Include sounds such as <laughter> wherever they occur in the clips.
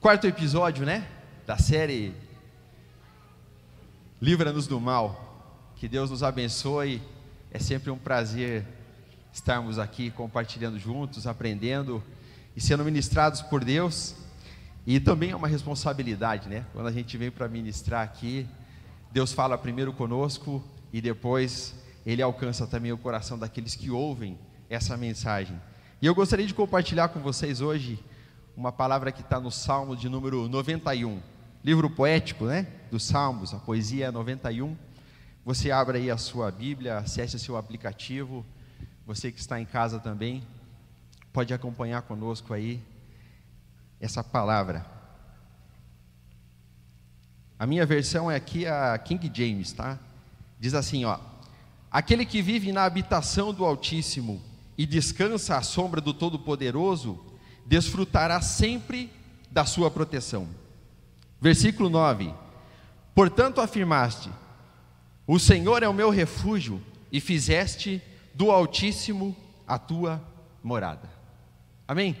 Quarto episódio, né? Da série Livra-nos do Mal. Que Deus nos abençoe. É sempre um prazer estarmos aqui compartilhando juntos, aprendendo e sendo ministrados por Deus. E também é uma responsabilidade, né? Quando a gente vem para ministrar aqui, Deus fala primeiro conosco e depois ele alcança também o coração daqueles que ouvem essa mensagem. E eu gostaria de compartilhar com vocês hoje uma palavra que está no Salmo de número 91, livro poético, né? Dos Salmos, a poesia 91. Você abre aí a sua Bíblia, acesse seu aplicativo. Você que está em casa também, pode acompanhar conosco aí essa palavra. A minha versão é aqui a King James, tá? Diz assim, ó: Aquele que vive na habitação do Altíssimo e descansa à sombra do Todo-Poderoso, desfrutará sempre da sua proteção. Versículo 9: Portanto afirmaste: O Senhor é o meu refúgio, e fizeste do Altíssimo a tua morada. Amém?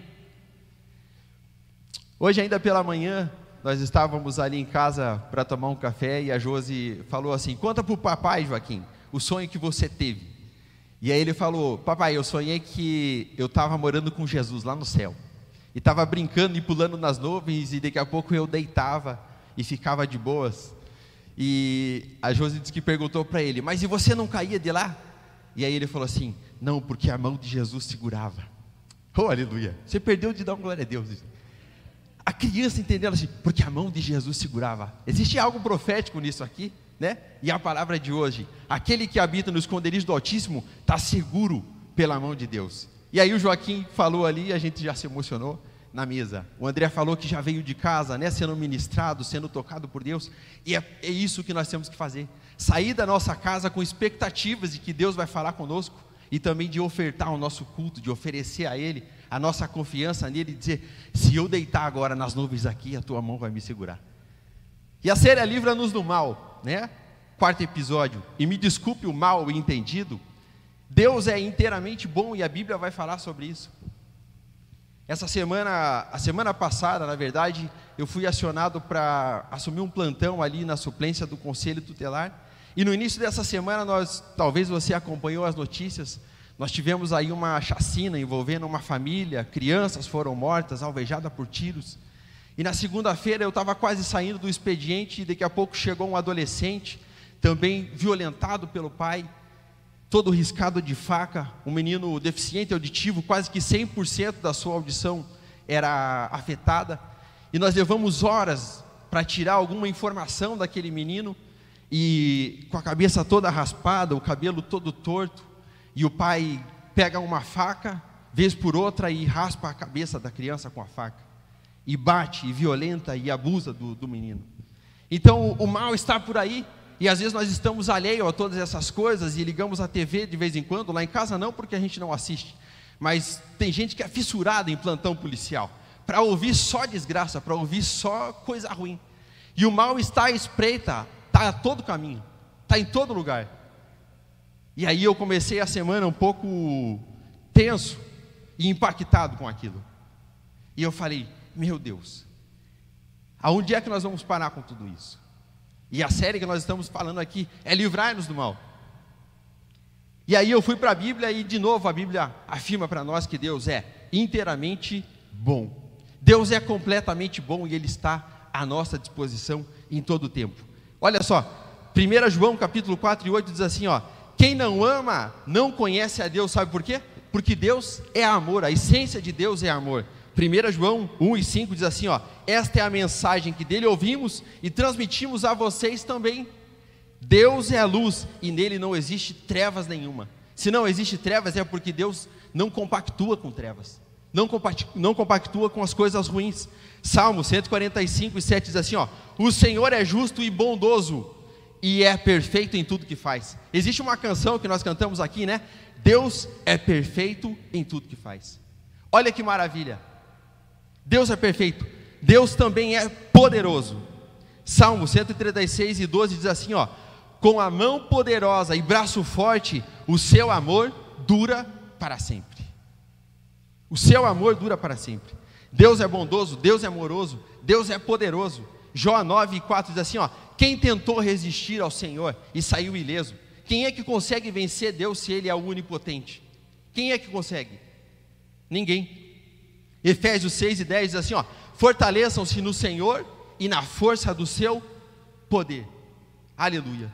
Hoje, ainda pela manhã, nós estávamos ali em casa para tomar um café e a Josi falou assim: Conta para o papai, Joaquim, o sonho que você teve. E aí ele falou: Papai, eu sonhei que eu estava morando com Jesus lá no céu. E estava brincando e pulando nas nuvens, e daqui a pouco eu deitava e ficava de boas. E a Josi disse que perguntou para ele: Mas e você não caía de lá? E aí ele falou assim: Não, porque a mão de Jesus segurava. Oh, aleluia! Você perdeu de dar uma glória a Deus. A criança entendendo assim, porque a mão de Jesus segurava. Existe algo profético nisso aqui? né? E a palavra de hoje, aquele que habita no esconderijo do Altíssimo está seguro pela mão de Deus. E aí o Joaquim falou ali, a gente já se emocionou na mesa. O André falou que já veio de casa, né, sendo ministrado, sendo tocado por Deus. E é, é isso que nós temos que fazer: sair da nossa casa com expectativas de que Deus vai falar conosco e também de ofertar o nosso culto, de oferecer a Ele a nossa confiança nele e dizer: se eu deitar agora nas nuvens aqui, a tua mão vai me segurar. E a série livra-nos do mal né? Quarto episódio. E me desculpe o mal entendido. Deus é inteiramente bom e a Bíblia vai falar sobre isso. Essa semana, a semana passada, na verdade, eu fui acionado para assumir um plantão ali na suplência do Conselho Tutelar. E no início dessa semana, nós, talvez você acompanhou as notícias, nós tivemos aí uma chacina envolvendo uma família, crianças foram mortas, alvejadas por tiros. E na segunda-feira eu estava quase saindo do expediente e daqui a pouco chegou um adolescente, também violentado pelo pai, todo riscado de faca, um menino deficiente auditivo, quase que 100% da sua audição era afetada. E nós levamos horas para tirar alguma informação daquele menino e com a cabeça toda raspada, o cabelo todo torto, e o pai pega uma faca, vez por outra e raspa a cabeça da criança com a faca e bate, e violenta e abusa do, do menino. Então o mal está por aí, e às vezes nós estamos alheios a todas essas coisas e ligamos a TV de vez em quando, lá em casa não, porque a gente não assiste. Mas tem gente que é fissurada em plantão policial, para ouvir só desgraça, para ouvir só coisa ruim. E o mal está à espreita, está a todo caminho, está em todo lugar. E aí eu comecei a semana um pouco tenso e impactado com aquilo. E eu falei, meu Deus, aonde é que nós vamos parar com tudo isso? E a série que nós estamos falando aqui é livrar-nos do mal. E aí eu fui para a Bíblia e de novo a Bíblia afirma para nós que Deus é inteiramente bom. Deus é completamente bom e Ele está à nossa disposição em todo o tempo. Olha só, 1 João capítulo 4 e 8 diz assim: ó, quem não ama não conhece a Deus, sabe por quê? Porque Deus é amor, a essência de Deus é amor. 1 João 1 e 5 diz assim: ó, esta é a mensagem que dele ouvimos e transmitimos a vocês também. Deus é a luz e nele não existe trevas nenhuma. Se não existe trevas é porque Deus não compactua com trevas, não não compactua com as coisas ruins. Salmo 145 e 7 diz assim: ó, o Senhor é justo e bondoso e é perfeito em tudo que faz. Existe uma canção que nós cantamos aqui, né? Deus é perfeito em tudo que faz. Olha que maravilha. Deus é perfeito. Deus também é poderoso. Salmo 136 e 12 diz assim, ó: Com a mão poderosa e braço forte, o seu amor dura para sempre. O seu amor dura para sempre. Deus é bondoso, Deus é amoroso, Deus é poderoso. Jó 9, 4 diz assim: ó, quem tentou resistir ao Senhor e saiu ileso? Quem é que consegue vencer Deus se Ele é o onipotente? Quem é que consegue? Ninguém. Efésios 6 e 10 diz assim: ó, fortaleçam-se no Senhor e na força do seu poder. Aleluia.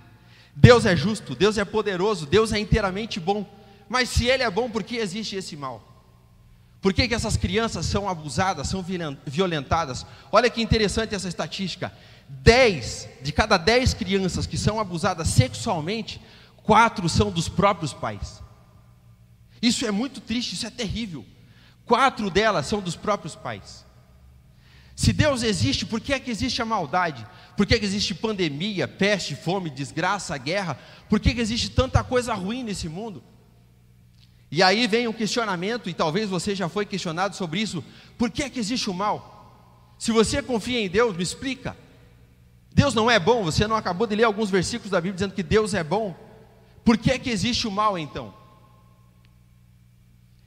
Deus é justo, Deus é poderoso, Deus é inteiramente bom. Mas se Ele é bom, por que existe esse mal? Por que, que essas crianças são abusadas, são violentadas? Olha que interessante essa estatística: 10 de cada 10 crianças que são abusadas sexualmente, quatro são dos próprios pais. Isso é muito triste, isso é terrível. Quatro delas são dos próprios pais. Se Deus existe, por que é que existe a maldade? Por que, é que existe pandemia, peste, fome, desgraça, guerra? Por que, é que existe tanta coisa ruim nesse mundo? E aí vem um questionamento, e talvez você já foi questionado sobre isso: por que é que existe o mal? Se você confia em Deus, me explica. Deus não é bom, você não acabou de ler alguns versículos da Bíblia dizendo que Deus é bom. Por que é que existe o mal então?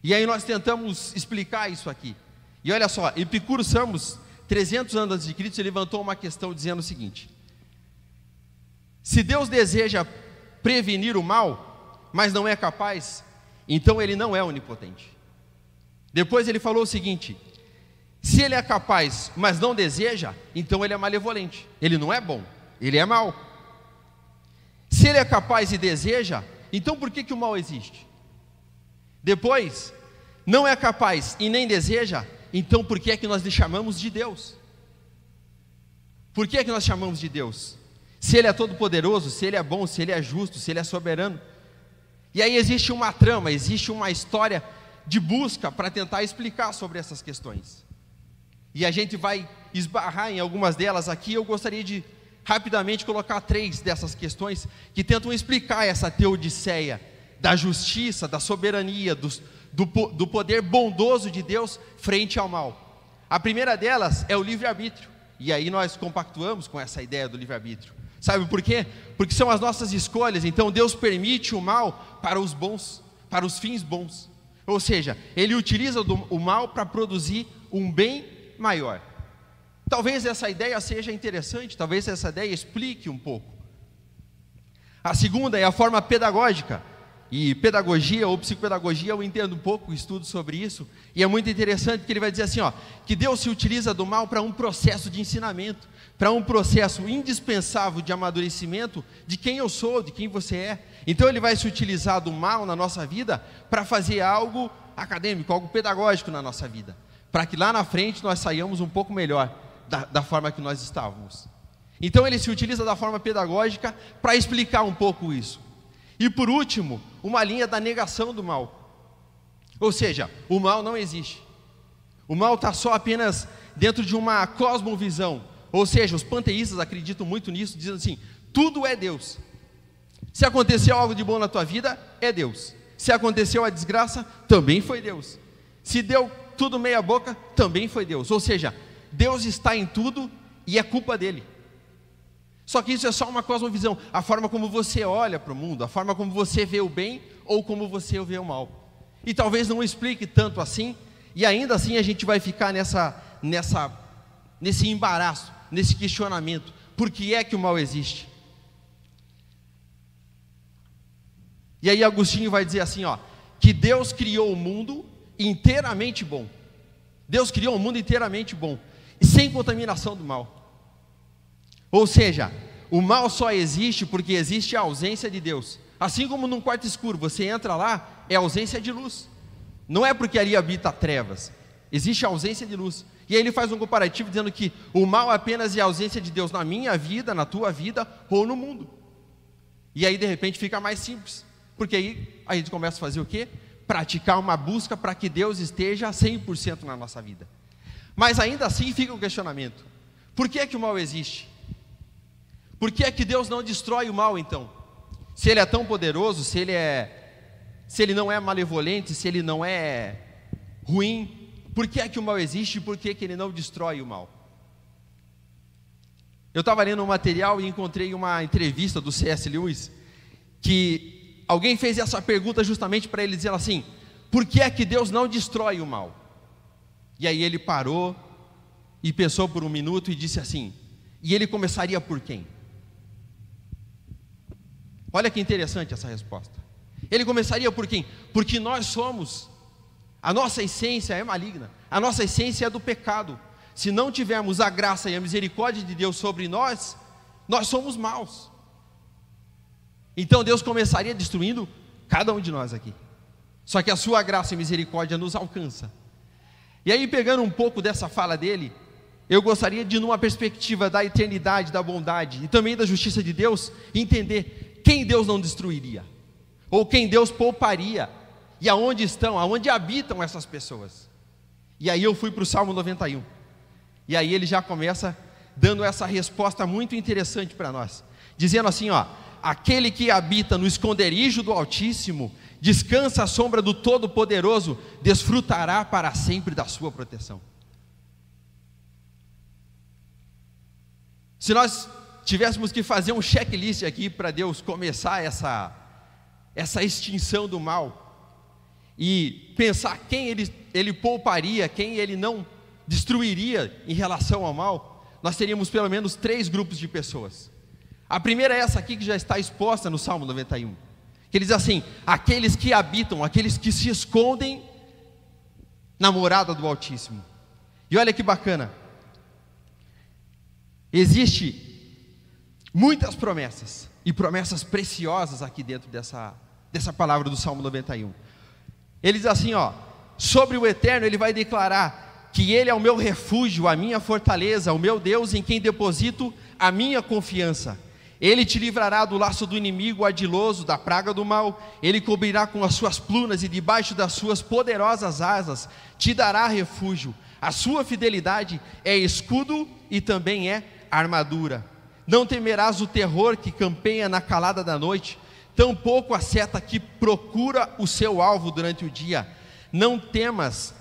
E aí nós tentamos explicar isso aqui. E olha só, Epicuro Samos 300 anos antes de Cristo, ele levantou uma questão dizendo o seguinte: Se Deus deseja prevenir o mal, mas não é capaz, então ele não é onipotente. Depois ele falou o seguinte: se ele é capaz, mas não deseja, então ele é malevolente. Ele não é bom, ele é mau. Se ele é capaz e deseja, então por que, que o mal existe? Depois, não é capaz e nem deseja, então por que é que nós lhe chamamos de Deus? Por que é que nós chamamos de Deus? Se Ele é todo poderoso, se Ele é bom, se Ele é justo, se Ele é soberano. E aí existe uma trama, existe uma história de busca para tentar explicar sobre essas questões. E a gente vai esbarrar em algumas delas aqui. Eu gostaria de rapidamente colocar três dessas questões que tentam explicar essa teodiceia da justiça, da soberania, dos, do, do poder bondoso de Deus frente ao mal. A primeira delas é o livre-arbítrio. E aí nós compactuamos com essa ideia do livre-arbítrio. Sabe por quê? Porque são as nossas escolhas. Então Deus permite o mal para os bons, para os fins bons. Ou seja, Ele utiliza o mal para produzir um bem maior. Talvez essa ideia seja interessante, talvez essa ideia explique um pouco. A segunda é a forma pedagógica. E pedagogia ou psicopedagogia, eu entendo um pouco, estudo sobre isso, e é muito interessante que ele vai dizer assim, ó, que Deus se utiliza do mal para um processo de ensinamento, para um processo indispensável de amadurecimento de quem eu sou, de quem você é. Então ele vai se utilizar do mal na nossa vida para fazer algo acadêmico, algo pedagógico na nossa vida, para que lá na frente nós saiamos um pouco melhor da, da forma que nós estávamos. Então ele se utiliza da forma pedagógica para explicar um pouco isso. E por último, uma linha da negação do mal. Ou seja, o mal não existe. O mal está só apenas dentro de uma cosmovisão. Ou seja, os panteístas acreditam muito nisso, dizendo assim: tudo é Deus. Se aconteceu algo de bom na tua vida, é Deus. Se aconteceu a desgraça, também foi Deus. Se deu tudo meia boca, também foi Deus. Ou seja, Deus está em tudo e é culpa dele. Só que isso é só uma cosmovisão, a forma como você olha para o mundo, a forma como você vê o bem ou como você vê o mal. E talvez não explique tanto assim, e ainda assim a gente vai ficar nessa, nessa, nesse embaraço, nesse questionamento: por que é que o mal existe? E aí Agostinho vai dizer assim, ó, que Deus criou o mundo inteiramente bom. Deus criou o mundo inteiramente bom e sem contaminação do mal. Ou seja, o mal só existe porque existe a ausência de Deus. Assim como num quarto escuro, você entra lá, é ausência de luz. Não é porque ali habita trevas, existe a ausência de luz. E aí ele faz um comparativo dizendo que o mal apenas é a ausência de Deus na minha vida, na tua vida ou no mundo. E aí de repente fica mais simples, porque aí a gente começa a fazer o quê? Praticar uma busca para que Deus esteja 100% na nossa vida. Mas ainda assim fica o um questionamento: por que é que o mal existe? Por que é que Deus não destrói o mal então? Se ele é tão poderoso, se ele é se ele não é malevolente, se ele não é ruim, por que é que o mal existe e por que é que ele não destrói o mal? Eu estava lendo um material e encontrei uma entrevista do C.S. Lewis que alguém fez essa pergunta justamente para ele dizer assim: por que é que Deus não destrói o mal? E aí ele parou e pensou por um minuto e disse assim: E ele começaria por quem? Olha que interessante essa resposta. Ele começaria por quem? Porque nós somos, a nossa essência é maligna, a nossa essência é do pecado. Se não tivermos a graça e a misericórdia de Deus sobre nós, nós somos maus. Então Deus começaria destruindo cada um de nós aqui. Só que a sua graça e misericórdia nos alcança. E aí, pegando um pouco dessa fala dele, eu gostaria de, numa perspectiva da eternidade, da bondade e também da justiça de Deus, entender quem Deus não destruiria, ou quem Deus pouparia, e aonde estão, aonde habitam essas pessoas. E aí eu fui para o Salmo 91. E aí ele já começa dando essa resposta muito interessante para nós, dizendo assim: ó, aquele que habita no esconderijo do Altíssimo, descansa à sombra do Todo-Poderoso, desfrutará para sempre da sua proteção. Se nós tivéssemos que fazer um checklist aqui para Deus começar essa, essa extinção do mal, e pensar quem ele, ele pouparia, quem ele não destruiria em relação ao mal, nós teríamos pelo menos três grupos de pessoas. A primeira é essa aqui que já está exposta no Salmo 91, que ele diz assim: aqueles que habitam, aqueles que se escondem na morada do Altíssimo. E olha que bacana, existe muitas promessas e promessas preciosas aqui dentro dessa, dessa palavra do Salmo 91. Ele diz assim, ó, sobre o eterno ele vai declarar que ele é o meu refúgio, a minha fortaleza, o meu Deus em quem deposito a minha confiança. Ele te livrará do laço do inimigo ardiloso, da praga do mal. Ele cobrirá com as suas plumas e debaixo das suas poderosas asas te dará refúgio. A sua fidelidade é escudo e também é armadura. Não temerás o terror que campeia na calada da noite, tampouco a seta que procura o seu alvo durante o dia. Não temas,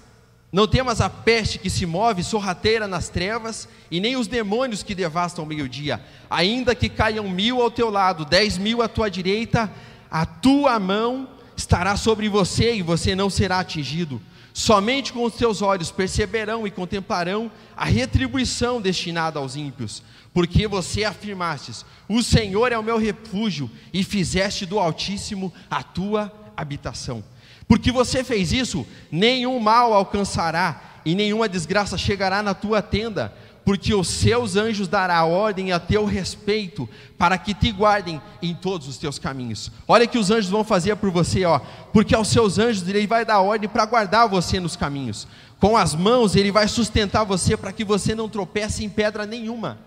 não temas a peste que se move sorrateira nas trevas, e nem os demônios que devastam o meio-dia. Ainda que caiam mil ao teu lado, dez mil à tua direita, a tua mão estará sobre você e você não será atingido. Somente com os teus olhos perceberão e contemplarão a retribuição destinada aos ímpios porque você afirmastes: O Senhor é o meu refúgio, e fizeste do Altíssimo a tua habitação. Porque você fez isso, nenhum mal alcançará, e nenhuma desgraça chegará na tua tenda, porque os seus anjos dará ordem a teu respeito, para que te guardem em todos os teus caminhos. Olha que os anjos vão fazer por você, ó, porque aos seus anjos ele vai dar ordem para guardar você nos caminhos. Com as mãos ele vai sustentar você para que você não tropece em pedra nenhuma.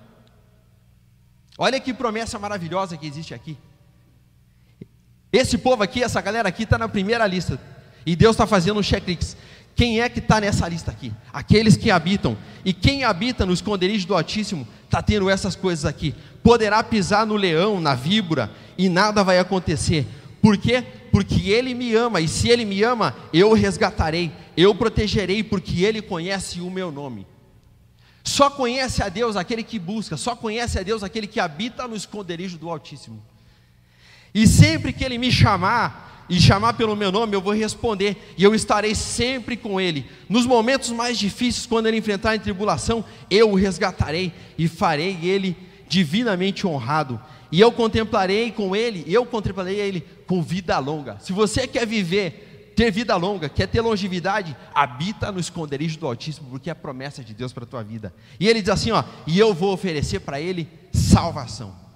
Olha que promessa maravilhosa que existe aqui. Esse povo aqui, essa galera aqui está na primeira lista. E Deus está fazendo um checklist. Quem é que está nessa lista aqui? Aqueles que habitam. E quem habita no esconderijo do Altíssimo está tendo essas coisas aqui. Poderá pisar no leão, na víbora, e nada vai acontecer. Por quê? Porque Ele me ama, e se Ele me ama, eu resgatarei, eu protegerei, porque Ele conhece o meu nome. Só conhece a Deus aquele que busca, só conhece a Deus aquele que habita no esconderijo do Altíssimo. E sempre que ele me chamar, e chamar pelo meu nome, eu vou responder, e eu estarei sempre com ele. Nos momentos mais difíceis, quando ele enfrentar a tribulação, eu o resgatarei e farei ele divinamente honrado. E eu contemplarei com ele, eu contemplarei ele com vida longa. Se você quer viver ter vida longa, quer ter longevidade, habita no esconderijo do Altíssimo, porque é a promessa de Deus para a tua vida. E ele diz assim: ó, e eu vou oferecer para ele salvação.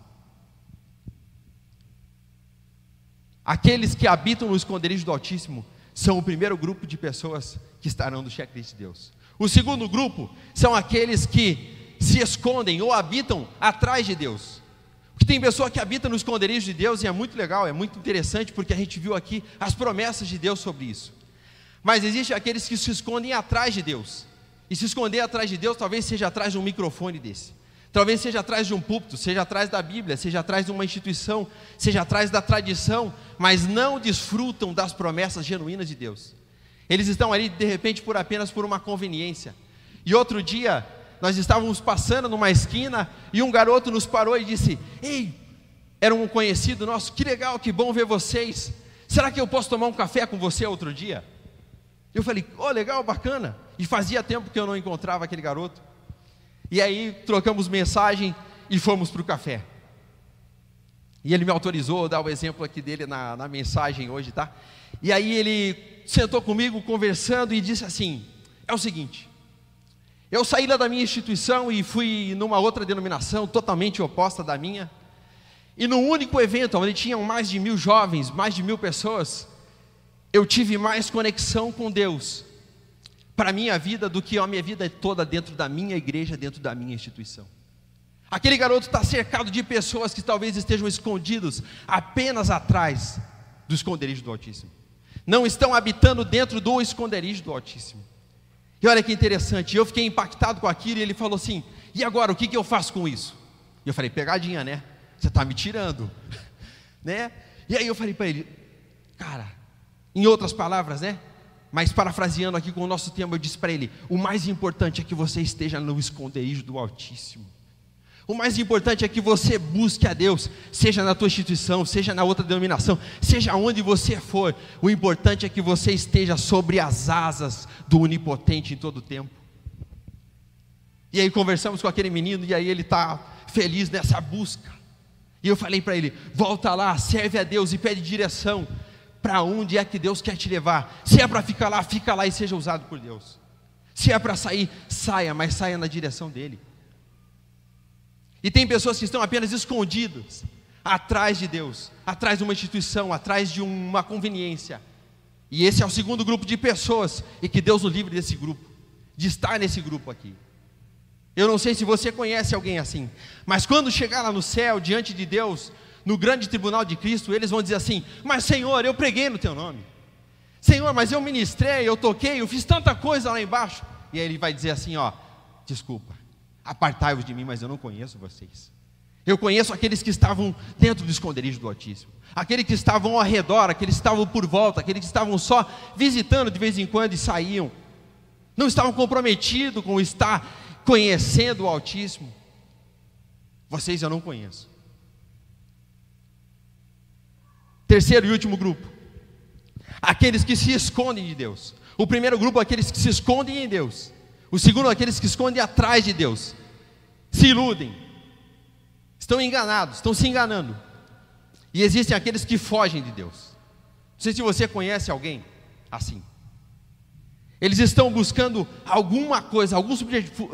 Aqueles que habitam no esconderijo do Altíssimo são o primeiro grupo de pessoas que estarão no checklist de Deus. O segundo grupo são aqueles que se escondem ou habitam atrás de Deus. Porque tem pessoa que habita no esconderijo de Deus e é muito legal, é muito interessante, porque a gente viu aqui as promessas de Deus sobre isso. Mas existem aqueles que se escondem atrás de Deus. E se esconder atrás de Deus talvez seja atrás de um microfone desse. Talvez seja atrás de um púlpito, seja atrás da Bíblia, seja atrás de uma instituição, seja atrás da tradição, mas não desfrutam das promessas genuínas de Deus. Eles estão ali de repente por apenas por uma conveniência. E outro dia nós estávamos passando numa esquina e um garoto nos parou e disse: Ei, era um conhecido nosso, que legal, que bom ver vocês. Será que eu posso tomar um café com você outro dia? Eu falei: Oh, legal, bacana. E fazia tempo que eu não encontrava aquele garoto. E aí trocamos mensagem e fomos para o café. E ele me autorizou a dar o exemplo aqui dele na, na mensagem hoje, tá? E aí ele sentou comigo conversando e disse assim: é o seguinte, eu saí lá da minha instituição e fui numa outra denominação totalmente oposta da minha. E num único evento, onde tinham mais de mil jovens, mais de mil pessoas, eu tive mais conexão com Deus para a minha vida do que a minha vida toda dentro da minha igreja, dentro da minha instituição. Aquele garoto está cercado de pessoas que talvez estejam escondidos apenas atrás do esconderijo do Altíssimo. Não estão habitando dentro do esconderijo do Altíssimo. E olha que interessante, eu fiquei impactado com aquilo e ele falou assim: e agora, o que, que eu faço com isso? E eu falei: pegadinha, né? Você está me tirando, <laughs> né? E aí eu falei para ele: cara, em outras palavras, né? Mas parafraseando aqui com o nosso tema, eu disse para ele: o mais importante é que você esteja no esconderijo do Altíssimo. O mais importante é que você busque a Deus, seja na tua instituição, seja na outra denominação, seja onde você for. O importante é que você esteja sobre as asas do Onipotente em todo o tempo. E aí conversamos com aquele menino e aí ele está feliz nessa busca. E eu falei para ele: volta lá, serve a Deus e pede direção para onde é que Deus quer te levar. Se é para ficar lá, fica lá e seja usado por Deus. Se é para sair, saia, mas saia na direção dele. E tem pessoas que estão apenas escondidas atrás de Deus, atrás de uma instituição, atrás de uma conveniência. E esse é o segundo grupo de pessoas, e que Deus o livre desse grupo, de estar nesse grupo aqui. Eu não sei se você conhece alguém assim, mas quando chegar lá no céu, diante de Deus, no grande tribunal de Cristo, eles vão dizer assim: Mas Senhor, eu preguei no teu nome. Senhor, mas eu ministrei, eu toquei, eu fiz tanta coisa lá embaixo. E aí ele vai dizer assim: Ó, desculpa, Apartai-vos de mim, mas eu não conheço vocês. Eu conheço aqueles que estavam dentro do esconderijo do Altíssimo, aqueles que estavam ao redor, aqueles que estavam por volta, aqueles que estavam só visitando de vez em quando e saíam. Não estavam comprometidos com estar conhecendo o Altíssimo. Vocês eu não conheço. Terceiro e último grupo. Aqueles que se escondem de Deus. O primeiro grupo, aqueles que se escondem em Deus. O segundo, aqueles que escondem atrás de Deus, se iludem, estão enganados, estão se enganando. E existem aqueles que fogem de Deus. Não sei se você conhece alguém assim. Eles estão buscando alguma coisa, algum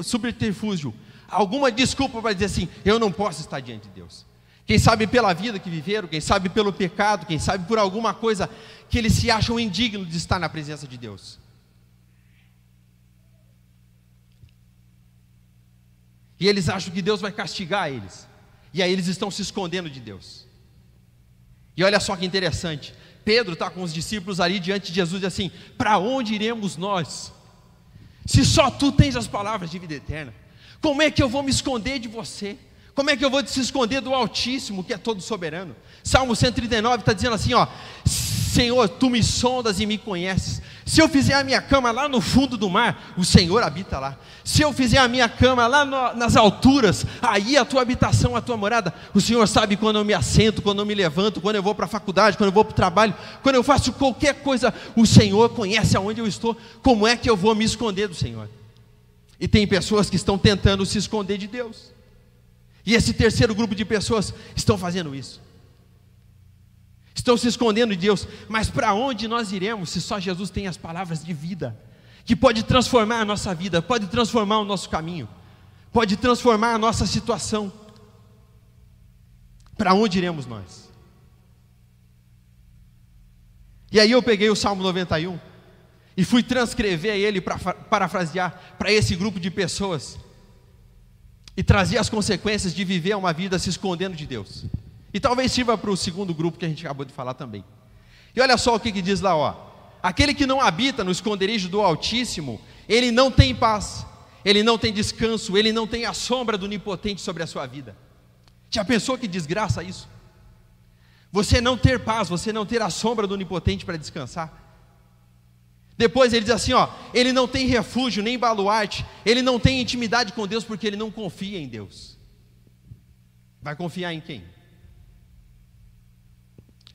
subterfúgio, alguma desculpa para dizer assim: eu não posso estar diante de Deus. Quem sabe pela vida que viveram, quem sabe pelo pecado, quem sabe por alguma coisa que eles se acham indignos de estar na presença de Deus. E eles acham que Deus vai castigar eles. E aí eles estão se escondendo de Deus. E olha só que interessante. Pedro está com os discípulos ali diante de Jesus e assim: Para onde iremos nós? Se só tu tens as palavras de vida eterna, como é que eu vou me esconder de você? Como é que eu vou se esconder do Altíssimo, que é todo soberano? Salmo 139 está dizendo assim: ó, Senhor, tu me sondas e me conheces. Se eu fizer a minha cama lá no fundo do mar, o Senhor habita lá. Se eu fizer a minha cama lá no, nas alturas, aí a tua habitação, a tua morada, o Senhor sabe quando eu me assento, quando eu me levanto, quando eu vou para a faculdade, quando eu vou para o trabalho, quando eu faço qualquer coisa, o Senhor conhece aonde eu estou. Como é que eu vou me esconder do Senhor? E tem pessoas que estão tentando se esconder de Deus. E esse terceiro grupo de pessoas estão fazendo isso estão se escondendo de Deus, mas para onde nós iremos se só Jesus tem as palavras de vida, que pode transformar a nossa vida, pode transformar o nosso caminho, pode transformar a nossa situação? Para onde iremos nós? E aí eu peguei o Salmo 91 e fui transcrever ele para parafrasear para esse grupo de pessoas e trazer as consequências de viver uma vida se escondendo de Deus. E talvez sirva para o segundo grupo que a gente acabou de falar também. E olha só o que, que diz lá, ó. Aquele que não habita no esconderijo do Altíssimo, ele não tem paz, ele não tem descanso, ele não tem a sombra do Onipotente sobre a sua vida. Já pensou que desgraça isso? Você não ter paz, você não ter a sombra do Onipotente para descansar. Depois ele diz assim: ó, ele não tem refúgio nem baluarte, ele não tem intimidade com Deus porque ele não confia em Deus. Vai confiar em quem?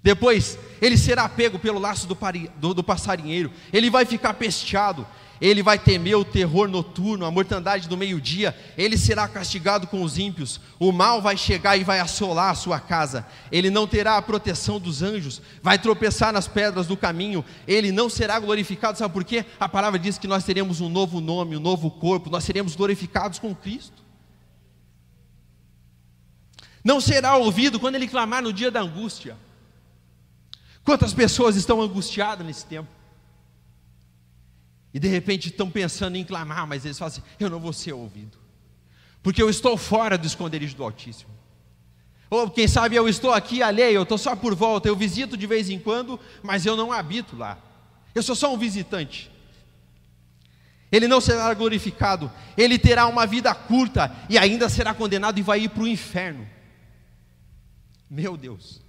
Depois, ele será pego pelo laço do, pari, do, do passarinheiro, ele vai ficar pesteado, ele vai temer o terror noturno, a mortandade do meio-dia, ele será castigado com os ímpios, o mal vai chegar e vai assolar a sua casa, ele não terá a proteção dos anjos, vai tropeçar nas pedras do caminho, ele não será glorificado, sabe por quê? A palavra diz que nós teremos um novo nome, um novo corpo, nós seremos glorificados com Cristo. Não será ouvido quando ele clamar no dia da angústia. Quantas pessoas estão angustiadas nesse tempo? E de repente estão pensando em clamar, mas eles falam assim: eu não vou ser ouvido, porque eu estou fora do esconderijo do Altíssimo. Ou quem sabe eu estou aqui alheio, eu estou só por volta, eu visito de vez em quando, mas eu não habito lá. Eu sou só um visitante. Ele não será glorificado, ele terá uma vida curta e ainda será condenado e vai ir para o inferno. Meu Deus.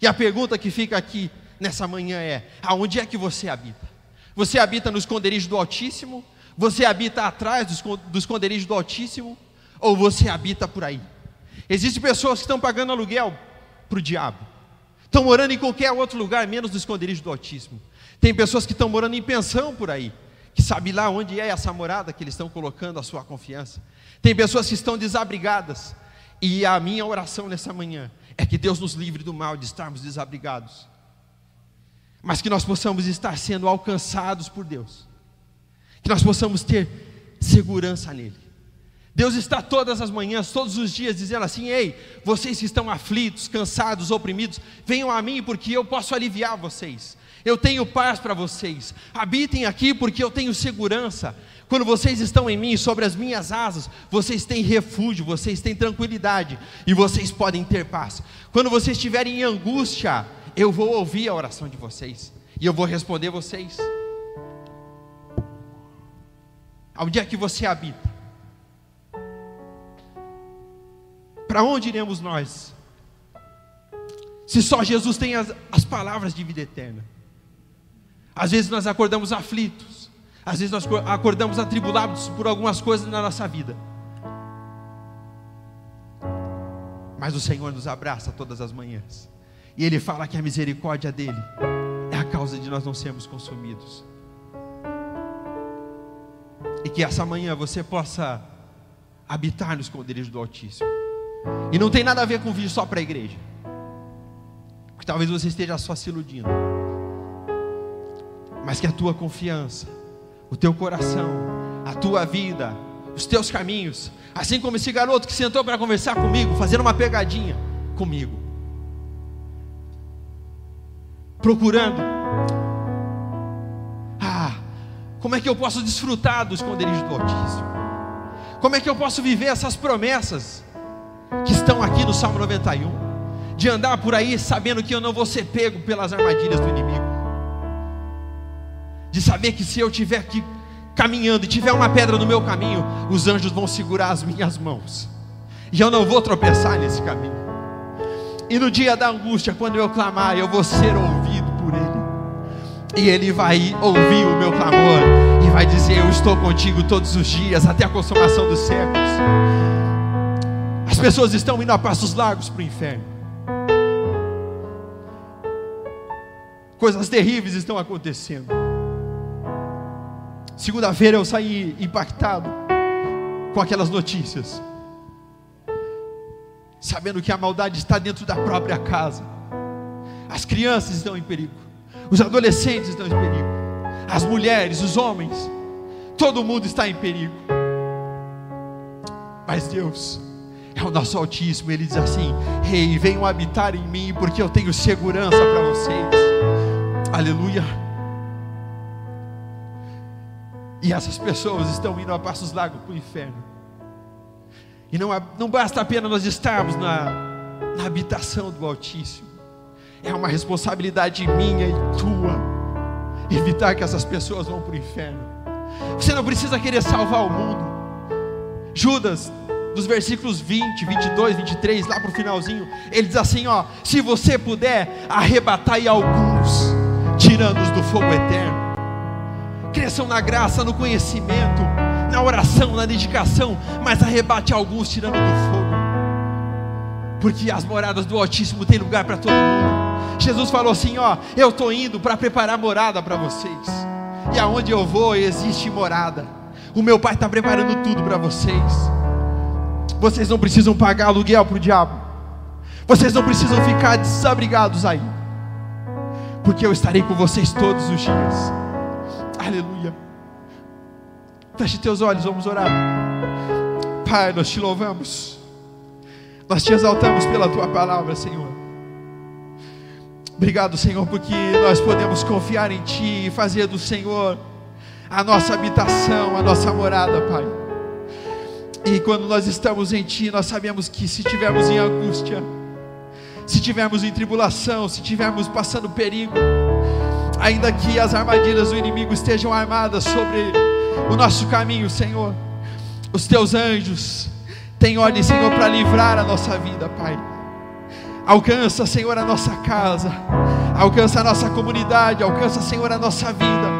E a pergunta que fica aqui nessa manhã é: aonde é que você habita? Você habita no esconderijo do Altíssimo? Você habita atrás do esconderijo do Altíssimo? Ou você habita por aí? Existem pessoas que estão pagando aluguel para o diabo, estão morando em qualquer outro lugar, menos no esconderijo do Altíssimo. Tem pessoas que estão morando em pensão por aí, que sabe lá onde é essa morada que eles estão colocando a sua confiança. Tem pessoas que estão desabrigadas, e a minha oração nessa manhã é que Deus nos livre do mal de estarmos desabrigados mas que nós possamos estar sendo alcançados por Deus, que nós possamos ter segurança nele. Deus está todas as manhãs, todos os dias, dizendo assim: Ei, vocês que estão aflitos, cansados, oprimidos, venham a mim, porque eu posso aliviar vocês. Eu tenho paz para vocês. Habitem aqui, porque eu tenho segurança. Quando vocês estão em mim, sobre as minhas asas, vocês têm refúgio, vocês têm tranquilidade e vocês podem ter paz. Quando vocês estiverem em angústia, eu vou ouvir a oração de vocês e eu vou responder vocês. Onde é que você habita? Para onde iremos nós? Se só Jesus tem as, as palavras de vida eterna. Às vezes nós acordamos aflitos, às vezes nós acordamos atribulados por algumas coisas na nossa vida. Mas o Senhor nos abraça todas as manhãs. E ele fala que a misericórdia dele é a causa de nós não sermos consumidos. E que essa manhã você possa habitar no esconderijo do Altíssimo. E não tem nada a ver com vir só para a igreja. Porque talvez você esteja só se iludindo. Mas que a tua confiança, o teu coração, a tua vida, os teus caminhos, assim como esse garoto que sentou para conversar comigo, fazendo uma pegadinha comigo procurando. Ah, como é que eu posso desfrutar do esconderijo do Altíssimo? Como é que eu posso viver essas promessas que estão aqui no Salmo 91? De andar por aí sabendo que eu não vou ser pego pelas armadilhas do inimigo. De saber que se eu estiver aqui caminhando e tiver uma pedra no meu caminho, os anjos vão segurar as minhas mãos. E eu não vou tropeçar nesse caminho. E no dia da angústia, quando eu clamar, eu vou ser ouvido. E Ele vai ouvir o meu clamor e vai dizer: Eu estou contigo todos os dias, até a consumação dos séculos. As pessoas estão indo a passos largos para o inferno. Coisas terríveis estão acontecendo. Segunda-feira eu saí impactado com aquelas notícias sabendo que a maldade está dentro da própria casa. As crianças estão em perigo, os adolescentes estão em perigo, as mulheres, os homens, todo mundo está em perigo. Mas Deus é o nosso Altíssimo, Ele diz assim: Rei, hey, venham habitar em mim, porque eu tenho segurança para vocês. Aleluia. E essas pessoas estão indo a passos largos para o inferno. E não, não basta apenas nós estarmos na, na habitação do Altíssimo, é uma responsabilidade minha e tua evitar que essas pessoas vão para o inferno. Você não precisa querer salvar o mundo. Judas, dos versículos 20, 22, 23, lá para o finalzinho, ele diz assim: ó, se você puder, arrebatai alguns, tirando-os do fogo eterno. Cresçam na graça, no conhecimento, na oração, na dedicação, mas arrebate alguns tirando do fogo. Porque as moradas do Altíssimo têm lugar para todo mundo. Jesus falou assim: Ó, eu estou indo para preparar morada para vocês. E aonde eu vou existe morada. O meu pai está preparando tudo para vocês. Vocês não precisam pagar aluguel para o diabo. Vocês não precisam ficar desabrigados aí. Porque eu estarei com vocês todos os dias. Aleluia. Feche teus olhos, vamos orar. Pai, nós te louvamos. Nós te exaltamos pela tua palavra, Senhor. Obrigado, Senhor, porque nós podemos confiar em Ti e fazer do Senhor a nossa habitação, a nossa morada, Pai. E quando nós estamos em Ti, nós sabemos que se estivermos em angústia, se estivermos em tribulação, se estivermos passando perigo, ainda que as armadilhas do inimigo estejam armadas sobre o nosso caminho, Senhor, os Teus anjos têm ordem, Senhor, para livrar a nossa vida, Pai. Alcança, Senhor, a nossa casa, alcança a nossa comunidade, alcança, Senhor, a nossa vida,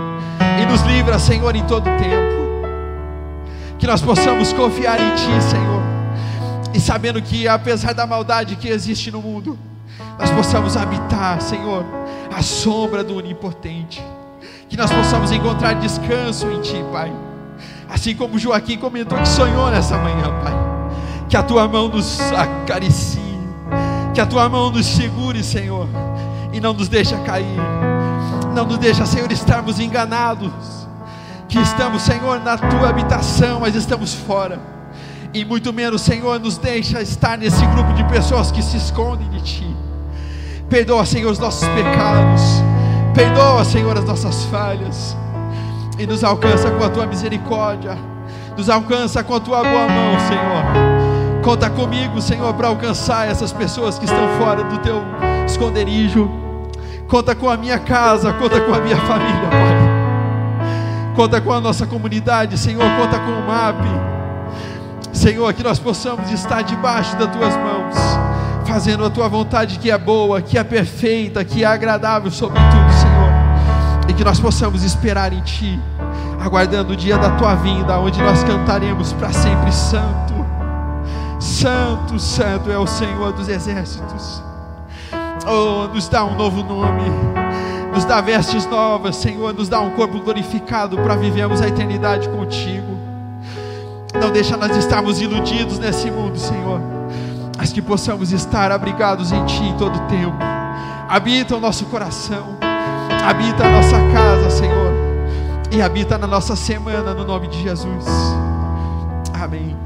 e nos livra, Senhor, em todo tempo. Que nós possamos confiar em Ti, Senhor, e sabendo que, apesar da maldade que existe no mundo, nós possamos habitar, Senhor, a sombra do Onipotente. Que nós possamos encontrar descanso em Ti, Pai. Assim como Joaquim comentou que sonhou nessa manhã, Pai. Que a Tua mão nos acaricie que a tua mão nos segure, Senhor, e não nos deixa cair. Não nos deixa, Senhor, estarmos enganados. Que estamos, Senhor, na tua habitação, mas estamos fora. E muito menos, Senhor, nos deixa estar nesse grupo de pessoas que se escondem de ti. Perdoa, Senhor, os nossos pecados. Perdoa, Senhor, as nossas falhas. E nos alcança com a tua misericórdia. Nos alcança com a tua boa mão, Senhor Conta comigo, Senhor, para alcançar essas pessoas que estão fora do teu esconderijo. Conta com a minha casa, conta com a minha família, Pai. Conta com a nossa comunidade, Senhor, conta com o MAP. Senhor, que nós possamos estar debaixo das tuas mãos, fazendo a tua vontade que é boa, que é perfeita, que é agradável sobre tudo, Senhor. E que nós possamos esperar em Ti, aguardando o dia da tua vinda, onde nós cantaremos para sempre santo Santo, Santo é o Senhor dos exércitos. Oh, nos dá um novo nome, nos dá vestes novas, Senhor, nos dá um corpo glorificado para vivermos a eternidade contigo. Não deixa nós estarmos iludidos nesse mundo, Senhor, mas que possamos estar abrigados em Ti em todo o tempo. Habita o nosso coração, habita a nossa casa, Senhor, e habita na nossa semana, no nome de Jesus. Amém.